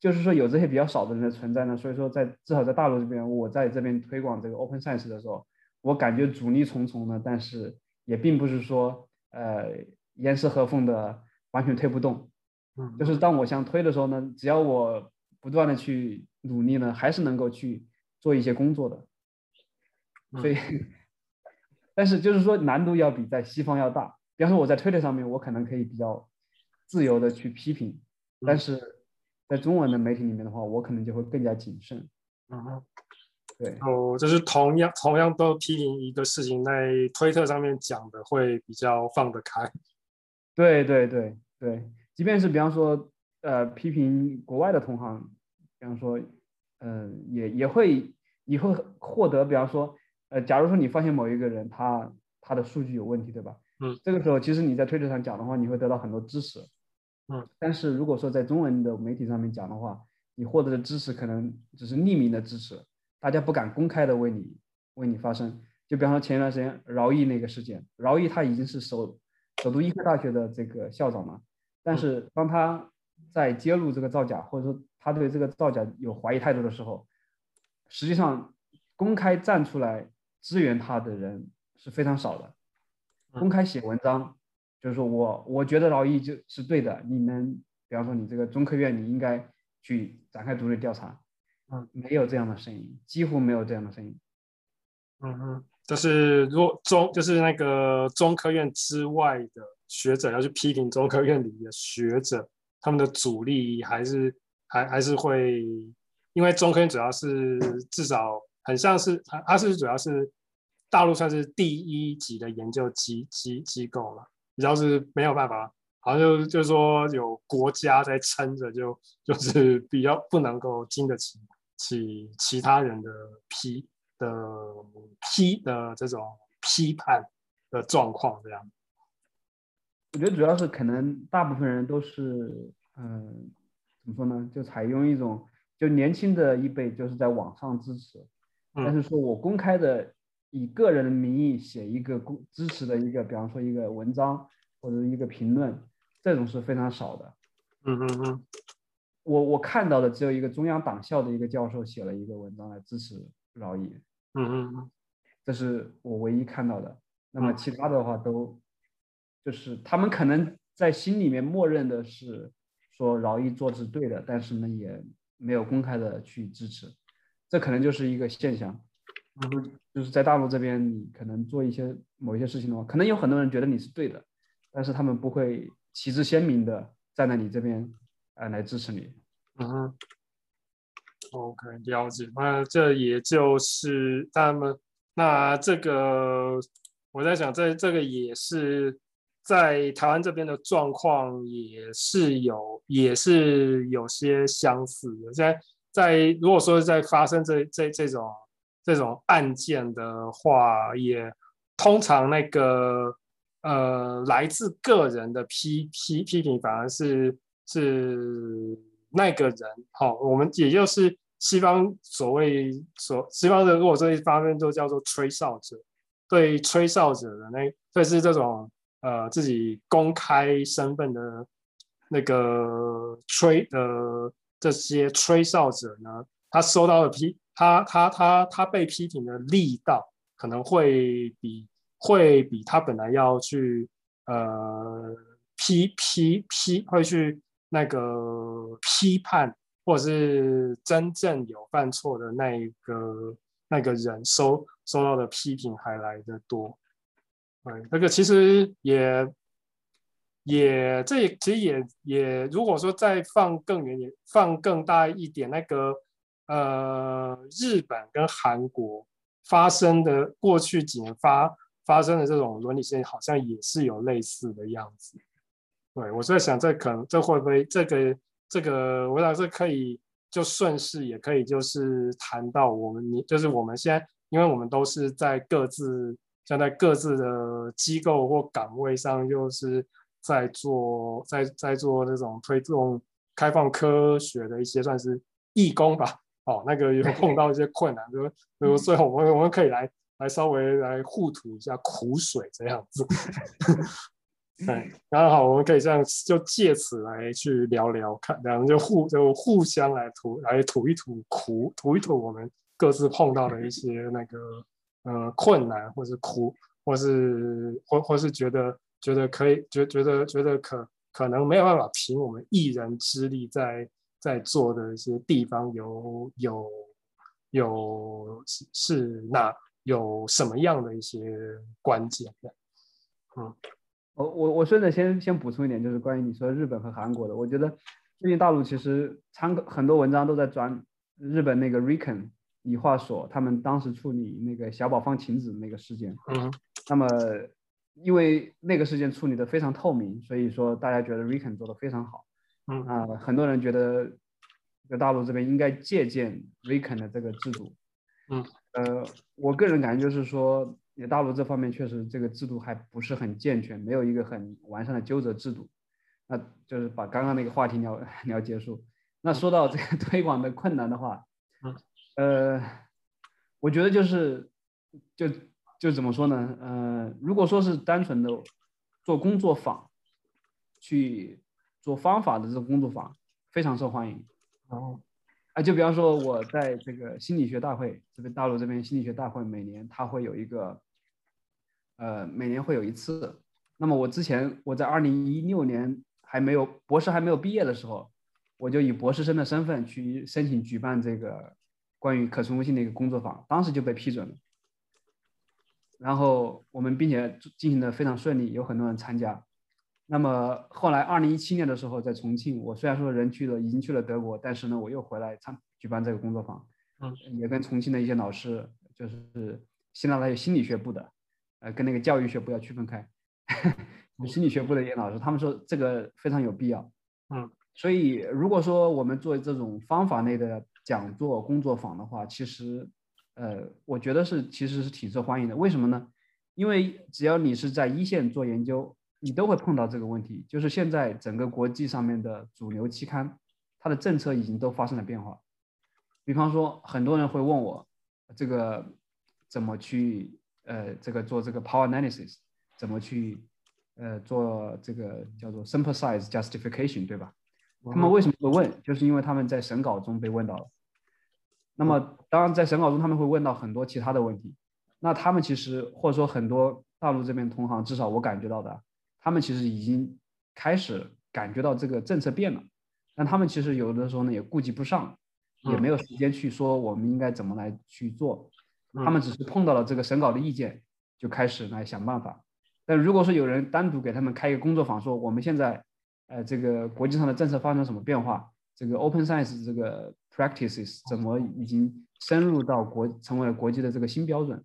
就是说有这些比较少的人的存在呢，所以说在至少在大陆这边，我在这边推广这个 Open Science 的时候，我感觉阻力重重呢，但是也并不是说呃严丝合缝的完全推不动，嗯，就是当我想推的时候呢，只要我不断的去努力呢，还是能够去做一些工作的。所以，嗯、*laughs* 但是就是说难度要比在西方要大。比方说我在推特上面，我可能可以比较自由的去批评，但是在中文的媒体里面的话，我可能就会更加谨慎。嗯，对。哦，就是同样同样都批评一个事情，在推特上面讲的会比较放得开。对对对对，即便是比方说呃批评国外的同行，比方说嗯、呃、也也会你会获得，比方说。呃，假如说你发现某一个人他他的数据有问题，对吧？嗯，这个时候其实你在推特上讲的话，你会得到很多支持。嗯，但是如果说在中文的媒体上面讲的话，你获得的支持可能只是匿名的支持，大家不敢公开的为你为你发声。就比方说前一段时间饶毅那个事件，饶毅他已经是首首都医科大学的这个校长嘛，但是当他在揭露这个造假，或者说他对这个造假有怀疑态度的时候，实际上公开站出来。支援他的人是非常少的，公开写文章，就是说我我觉得劳毅就是对的，你们比方说你这个中科院你应该去展开独立调查，嗯，没有这样的声音，几乎没有这样的声音。嗯嗯，就是如果中就是那个中科院之外的学者要去批评中科院里的学者，他们的阻力还是还还是会，因为中科院主要是至少。很像是它，它是主要是大陆算是第一级的研究机机机构了，只要是没有办法，好像就就是说有国家在撑着，就就是比较不能够经得起起其他人的批的批的这种批判的状况这样。我觉得主要是可能大部分人都是嗯，怎么说呢？就采用一种就年轻的一辈就是在网上支持。但是说我公开的以个人的名义写一个公支持的一个，比方说一个文章或者一个评论，这种是非常少的。嗯嗯嗯，我我看到的只有一个中央党校的一个教授写了一个文章来支持饶毅。嗯嗯嗯，这是我唯一看到的。那么其他的话都就是他们可能在心里面默认的是说饶毅做是对的，但是呢也没有公开的去支持。这可能就是一个现象，就是在大陆这边，你可能做一些某一些事情的话，可能有很多人觉得你是对的，但是他们不会旗帜鲜明的站在你这边，呃，来支持你。嗯，OK，了解。那这也就是他们，那这个我在想，这这个也是在台湾这边的状况，也是有，也是有些相似的，在。在如果说在发生这这这种这种案件的话，也通常那个呃来自个人的批批批评，反而是是那个人好、哦，我们也就是西方所谓所西方的，如果这一方面都叫做吹哨者，对吹哨者的那，对是这种呃自己公开身份的那个吹呃。这些吹哨者呢，他收到的批，他他他他被批评的力道可能会比会比他本来要去呃批批批会去那个批判，或者是真正有犯错的那一个那个人收收到的批评还来得多。对，那个其实也。也，这也其实也也，如果说再放更远点，放更大一点，那个呃，日本跟韩国发生的过去几年发发生的这种伦理事件，好像也是有类似的样子。对，我在想，这可能这会不会这个这个，我想这可以就顺势，也可以就是谈到我们，你就是我们现在，因为我们都是在各自像在各自的机构或岗位上，就是。在做在在做这种推动开放科学的一些算是义工吧，哦，那个有碰到一些困难，就就最后我们我们可以来来稍微来互吐一下苦水这样子，对，*laughs* 然后好，我们可以这样就借此来去聊聊看，两人就互就互相来吐来吐一吐苦，吐一吐我们各自碰到的一些那个呃困难，或是苦，或是或或是觉得。觉得可以，觉觉得觉得可可能没有办法凭我们一人之力在在做的一些地方有有有是是哪有什么样的一些关键的？嗯，我我我顺着先先补充一点，就是关于你说日本和韩国的，我觉得最近大陆其实参考很多文章都在转日本那个 RIKEN 理化所，他们当时处理那个小宝放晴子那个事件。嗯，那么因为那个事件处理的非常透明，所以说大家觉得 RIKEN 做的非常好。嗯啊，很多人觉得在大陆这边应该借鉴 RIKEN 的这个制度。嗯，呃，我个人感觉就是说。也大陆这方面确实这个制度还不是很健全，没有一个很完善的纠责制度。那就是把刚刚那个话题聊 *laughs* 聊结束。那说到这个推广的困难的话，嗯，呃，我觉得就是就就怎么说呢？呃，如果说是单纯的做工作坊，去做方法的这种工作坊，非常受欢迎。然后。啊，就比方说，我在这个心理学大会这边，大陆这边心理学大会每年它会有一个，呃，每年会有一次。那么我之前我在二零一六年还没有博士还没有毕业的时候，我就以博士生的身份去申请举办这个关于可重复性的一个工作坊，当时就被批准了。然后我们并且进行的非常顺利，有很多人参加。那么后来，二零一七年的时候，在重庆，我虽然说人去了，已经去了德国，但是呢，我又回来参举办这个工作坊，嗯，也跟重庆的一些老师，就是现在还有心理学部的，呃，跟那个教育学部要区分开，*laughs* 心理学部的一些老师，他们说这个非常有必要，嗯，所以如果说我们做这种方法类的讲座、工作坊的话，其实，呃，我觉得是其实是挺受欢迎的。为什么呢？因为只要你是在一线做研究。你都会碰到这个问题，就是现在整个国际上面的主流期刊，它的政策已经都发生了变化。比方说，很多人会问我，这个怎么去呃这个做这个 power analysis，怎么去呃做这个叫做 simple size justification，对吧？他们为什么会问？就是因为他们在审稿中被问到了。那么当然在审稿中他们会问到很多其他的问题。那他们其实或者说很多大陆这边同行，至少我感觉到的。他们其实已经开始感觉到这个政策变了，但他们其实有的时候呢也顾及不上，也没有时间去说我们应该怎么来去做，他们只是碰到了这个审稿的意见，就开始来想办法。但如果说有人单独给他们开一个工作坊，说我们现在，呃，这个国际上的政策发生什么变化，这个 open science 这个 practices 怎么已经深入到国成为了国际的这个新标准，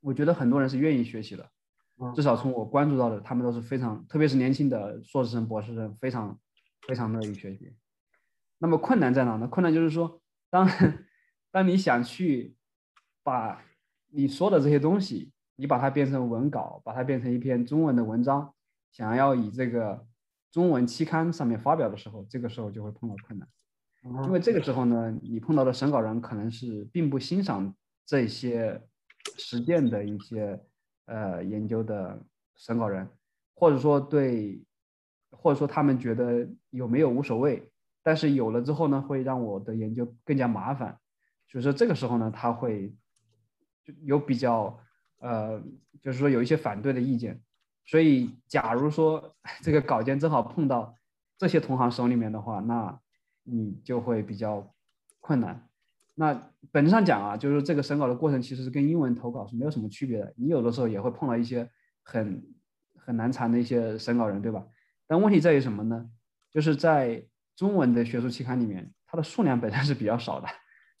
我觉得很多人是愿意学习的。至少从我关注到的，他们都是非常，特别是年轻的硕士生、博士生，非常非常乐意学习。那么困难在哪呢？困难就是说，当当你想去把你说的这些东西，你把它变成文稿，把它变成一篇中文的文章，想要以这个中文期刊上面发表的时候，这个时候就会碰到困难。因为这个时候呢，你碰到的审稿人可能是并不欣赏这些实践的一些。呃，研究的审稿人，或者说对，或者说他们觉得有没有无所谓，但是有了之后呢，会让我的研究更加麻烦，所以说这个时候呢，他会有比较，呃，就是说有一些反对的意见，所以假如说这个稿件正好碰到这些同行手里面的话，那你就会比较困难。那本质上讲啊，就是这个审稿的过程其实是跟英文投稿是没有什么区别的。你有的时候也会碰到一些很很难缠的一些审稿人，对吧？但问题在于什么呢？就是在中文的学术期刊里面，它的数量本身是比较少的。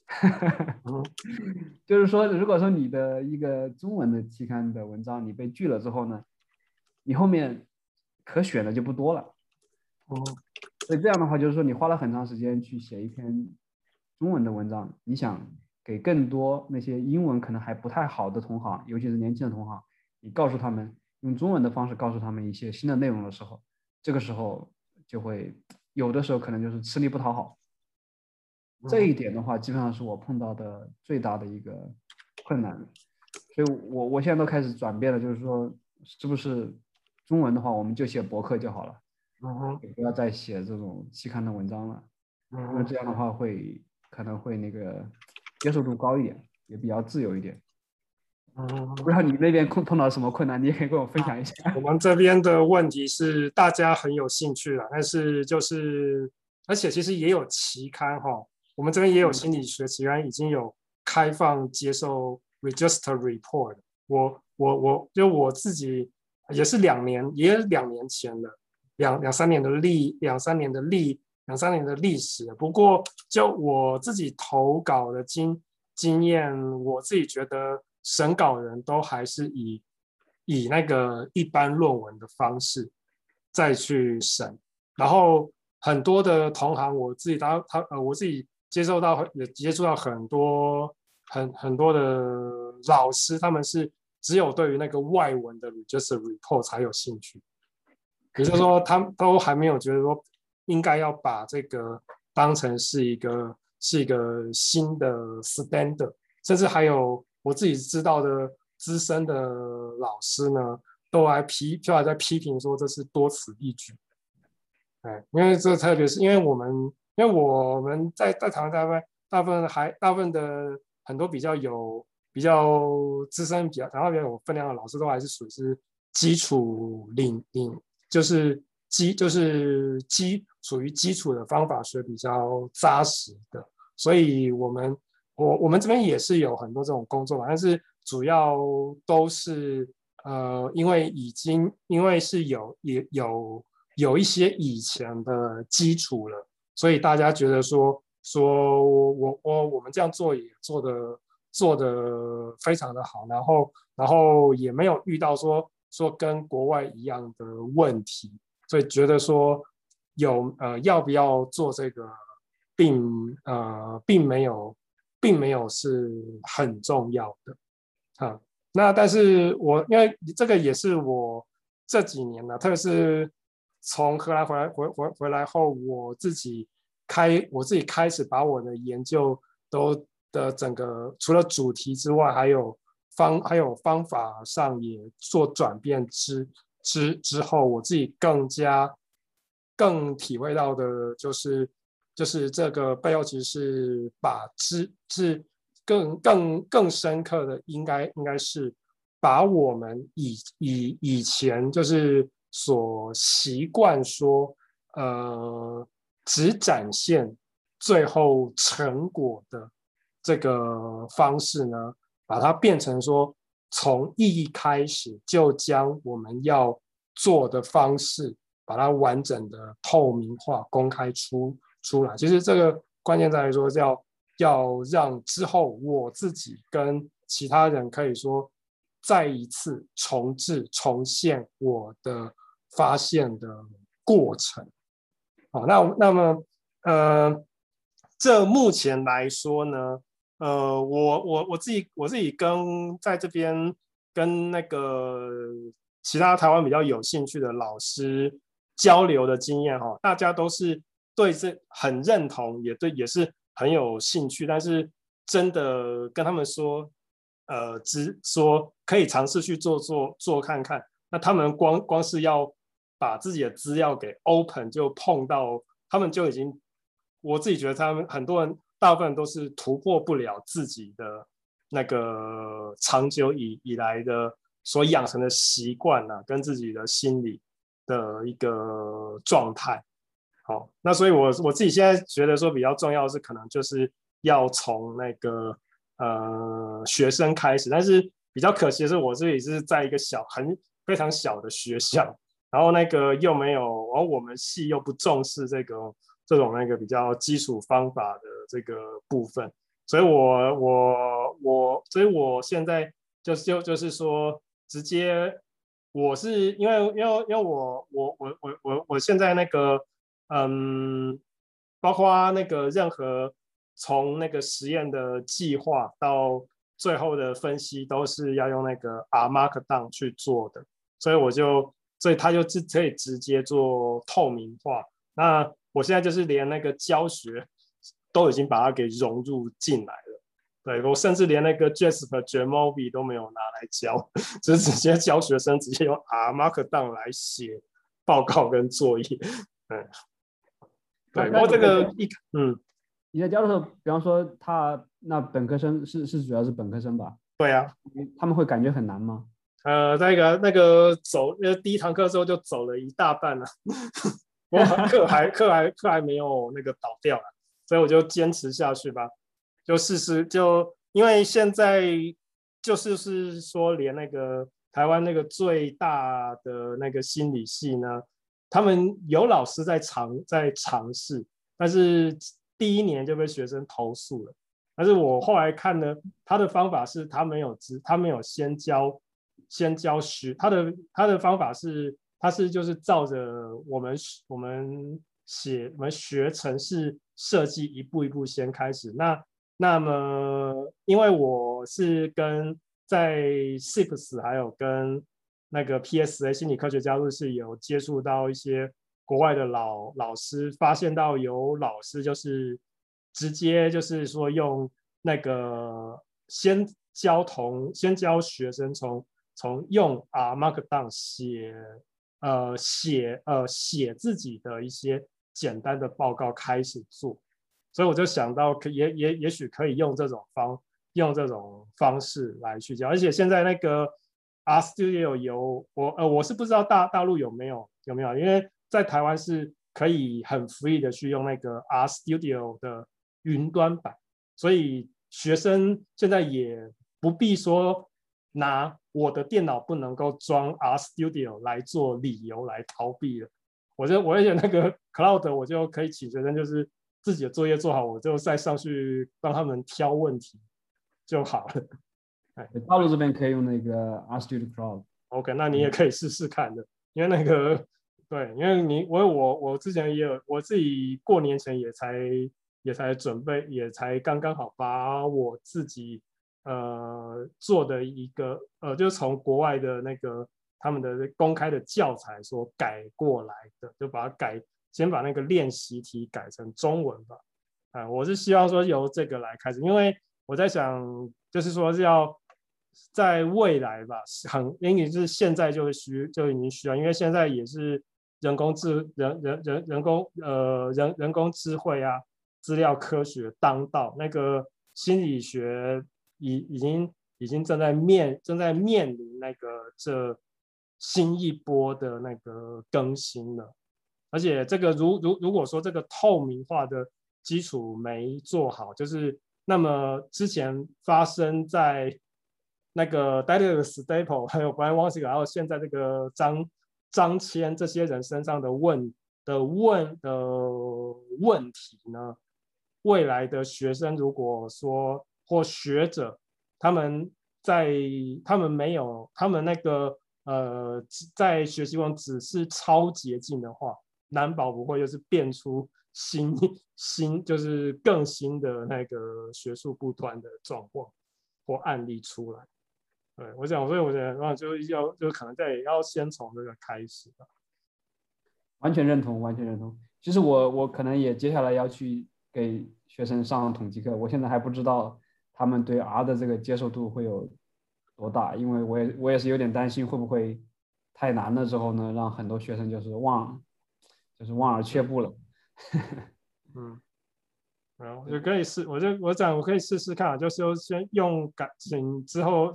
*laughs* 就是说，如果说你的一个中文的期刊的文章你被拒了之后呢，你后面可选的就不多了。哦，所以这样的话，就是说你花了很长时间去写一篇。中文的文章，你想给更多那些英文可能还不太好的同行，尤其是年轻的同行，你告诉他们用中文的方式告诉他们一些新的内容的时候，这个时候就会有的时候可能就是吃力不讨好。这一点的话，基本上是我碰到的最大的一个困难。所以我我现在都开始转变了，就是说是不是中文的话，我们就写博客就好了，嗯也不要再写这种期刊的文章了，那这样的话会。可能会那个接受度高一点，也比较自由一点。嗯，不知道你那边碰碰到什么困难，你也可以跟我分享一下。*laughs* 我们这边的问题是大家很有兴趣了，但是就是而且其实也有期刊哈，我们这边也有心理学期刊已经有开放接受 register report。我我我就我自己也是两年，也两年前的两两三年的历两三年的历两三年的历史。不过就我自己投稿的经经验，我自己觉得。审稿人都还是以以那个一般论文的方式再去审，然后很多的同行，我自己他他呃，我自己接受到也接触到很多很很多的老师，他们是只有对于那个外文的 register report 才有兴趣，也就是说，他们都还没有觉得说应该要把这个当成是一个是一个新的 standard，甚至还有。我自己知道的资深的老师呢，都还批，就还在批评说这是多此一举。哎，因为这特别是因为我们，因为我们在在台湾大部分大部分还大部分的很多比较有比较资深比较然后比较有分量的老师，都还是属于是基础领领，就是基就是基属于基础的方法学比较扎实的，所以我们。我我们这边也是有很多这种工作嘛，但是主要都是呃，因为已经因为是有也有有一些以前的基础了，所以大家觉得说说我我我们这样做也做的做的非常的好，然后然后也没有遇到说说跟国外一样的问题，所以觉得说有呃要不要做这个，并呃并没有。并没有是很重要的，啊，那但是我因为这个也是我这几年呢，特别是从荷兰回来回回回来后，我自己开我自己开始把我的研究都的整个除了主题之外，还有方还有方法上也做转变之之之后，我自己更加更体会到的就是。就是这个背后其实是把知是更更更深刻的，应该应该是把我们以以以前就是所习惯说，呃，只展现最后成果的这个方式呢，把它变成说，从一开始就将我们要做的方式，把它完整的透明化、公开出。出来，其实这个关键在于说，要要让之后我自己跟其他人可以说再一次重置、重现我的发现的过程。好，那那么呃，这目前来说呢，呃，我我我自己我自己跟在这边跟那个其他台湾比较有兴趣的老师交流的经验哈，大家都是。对，这很认同，也对，也是很有兴趣。但是真的跟他们说，呃，只说可以尝试去做做做看看。那他们光光是要把自己的资料给 open，就碰到他们就已经，我自己觉得他们很多人，大部分都是突破不了自己的那个长久以以来的所养成的习惯啊，跟自己的心理的一个状态。好，那所以我，我自己现在觉得说比较重要的是，可能就是要从那个呃学生开始，但是比较可惜的是，我这里是在一个小很非常小的学校，然后那个又没有，然后我们系又不重视这个这种那个比较基础方法的这个部分，所以我我我，所以我现在就是就就是说，直接我是因为因为因为我我我我我我现在那个。嗯，包括那个任何从那个实验的计划到最后的分析，都是要用那个 R Markdown 去做的，所以我就，所以他就直可以直接做透明化。那我现在就是连那个教学都已经把它给融入进来了，对，我甚至连那个 Jasper Jamovi 都没有拿来教，只是直接教学生直接用 R Markdown 来写报告跟作业，嗯。*laughs* 对，然后这个一嗯，你在教的时候，比方说他那本科生是是主要是本科生吧？对啊，他们会感觉很难吗？呃，那个那个走，呃，第一堂课之后就走了一大半了，*laughs* 我课还课还课还没有那个倒掉了，所以我就坚持下去吧，就试试就，因为现在就是是说连那个台湾那个最大的那个心理系呢，他们有老师在尝在尝试，但是第一年就被学生投诉了，但是我后来看呢，他的方法是他没有知他没有先教。先教学，他的他的方法是，他是就是照着我们我们写我们学程式设计一步一步先开始。那那么，因为我是跟在 SIPS 还有跟那个 PSA 心理科学家都是有接触到一些国外的老老师，发现到有老师就是直接就是说用那个先教同先教学生从。从用啊 Markdown 写呃写呃写自己的一些简单的报告开始做，所以我就想到可也也也许可以用这种方用这种方式来去教，而且现在那个 R Studio 有我呃我是不知道大大陆有没有有没有，因为在台湾是可以很 free 的去用那个 R Studio 的云端版，所以学生现在也不必说拿。我的电脑不能够装 R Studio 来做理由来逃避了，我就我也那个 Cloud 我就可以请学生就是自己的作业做好，我就再上去帮他们挑问题就好了。哎，大陆这边可以用那个 R Studio Cloud。OK，那你也可以试试看的，因为那个对，因为你我我我之前也有我自己过年前也才也才准备也才刚刚好把我自己。呃，做的一个呃，就是从国外的那个他们的公开的教材所改过来的，就把它改，先把那个练习题改成中文吧。啊、我是希望说由这个来开始，因为我在想，就是说是要在未来吧，很，英语是现在就需就已经需要，因为现在也是人工智人人人人工呃人人工智慧啊，资料科学当道，那个心理学。已已经已经正在面正在面临那个这新一波的那个更新了，而且这个如如如果说这个透明化的基础没做好，就是那么之前发生在那个 Daniel Staple 还有 Brian Wansink 还有现在这个张张骞这些人身上的问的问的问题呢，未来的学生如果说。或学者，他们在他们没有他们那个呃，在学习中只是超捷径的话，难保不会就是变出新新就是更新的那个学术不断的状况或案例出来。对，我想，所以我觉得，就要就可能在要先从这个开始吧。完全认同，完全认同。其实我我可能也接下来要去给学生上统计课，我现在还不知道。他们对 R 的这个接受度会有多大？因为我也我也是有点担心，会不会太难了之后呢，让很多学生就是望，就是望而却步了。嗯，*laughs* 然后就可以试，我就我讲我可以试试看，就是先用感情之后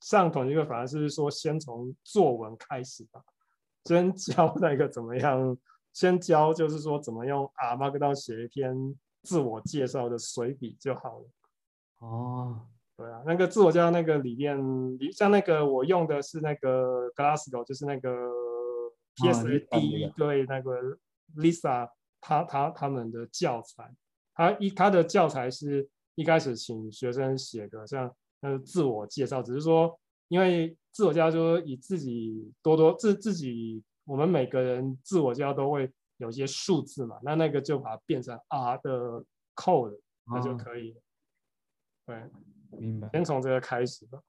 上统一个，反而是说先从作文开始吧，先教那个怎么样，先教就是说怎么用 R Markdown 写一篇自我介绍的随笔就好了。哦，对啊，那个自我介绍那个里面，像那个我用的是那个 Glassdoor，就是那个一对那个 Lisa，他他他们的教材，他一他的教材是一开始请学生写的，像那个自我介绍，只是说因为自我介绍就是以自己多多自自己，我们每个人自我介绍都会有一些数字嘛，那那个就把它变成 R 的 code，那就可以了。对，明白。先从这个开始吧。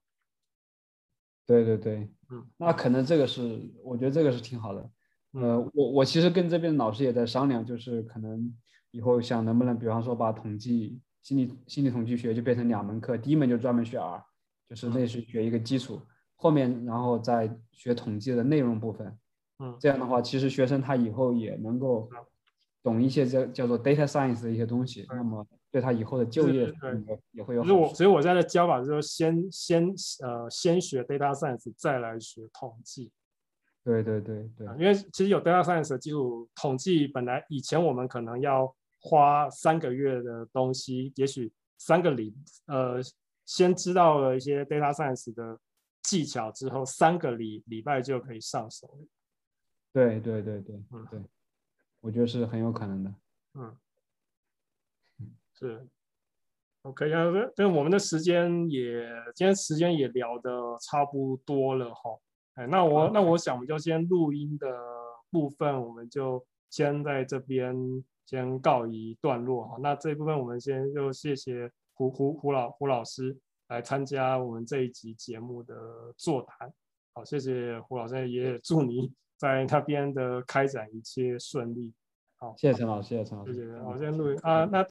对对对，嗯，那可能这个是，我觉得这个是挺好的。呃，我我其实跟这边的老师也在商量，就是可能以后想能不能，比方说把统计心理心理统计学就变成两门课，第一门就专门学 R，就是类似学一个基础，后面然后再学统计的内容部分。嗯，这样的话，其实学生他以后也能够。懂一些叫叫做 data science 的一些东西，那么对他以后的就业也也会有。所以我所以我现在的教法就是先先呃先学 data science，再来学统计。对对对对，因为其实有 data science 的基础，统计本来以前我们可能要花三个月的东西，也许三个礼呃先知道了一些 data science 的技巧之后，三个礼礼拜就可以上手。对对对对，嗯对，我觉得是很有可能的。嗯，是。OK，那这我们的时间也今天时间也聊的差不多了哈。哎，那我那我想，我们就先录音的部分，我们就先在这边先告一段落哈。那这一部分我们先就谢谢胡胡胡老胡老师来参加我们这一集节目的座谈。好，谢谢胡老师，也祝你在那边的开展一切顺利。好，谢谢陈老师，谢谢陈老师，谢谢。好，先录音啊，那。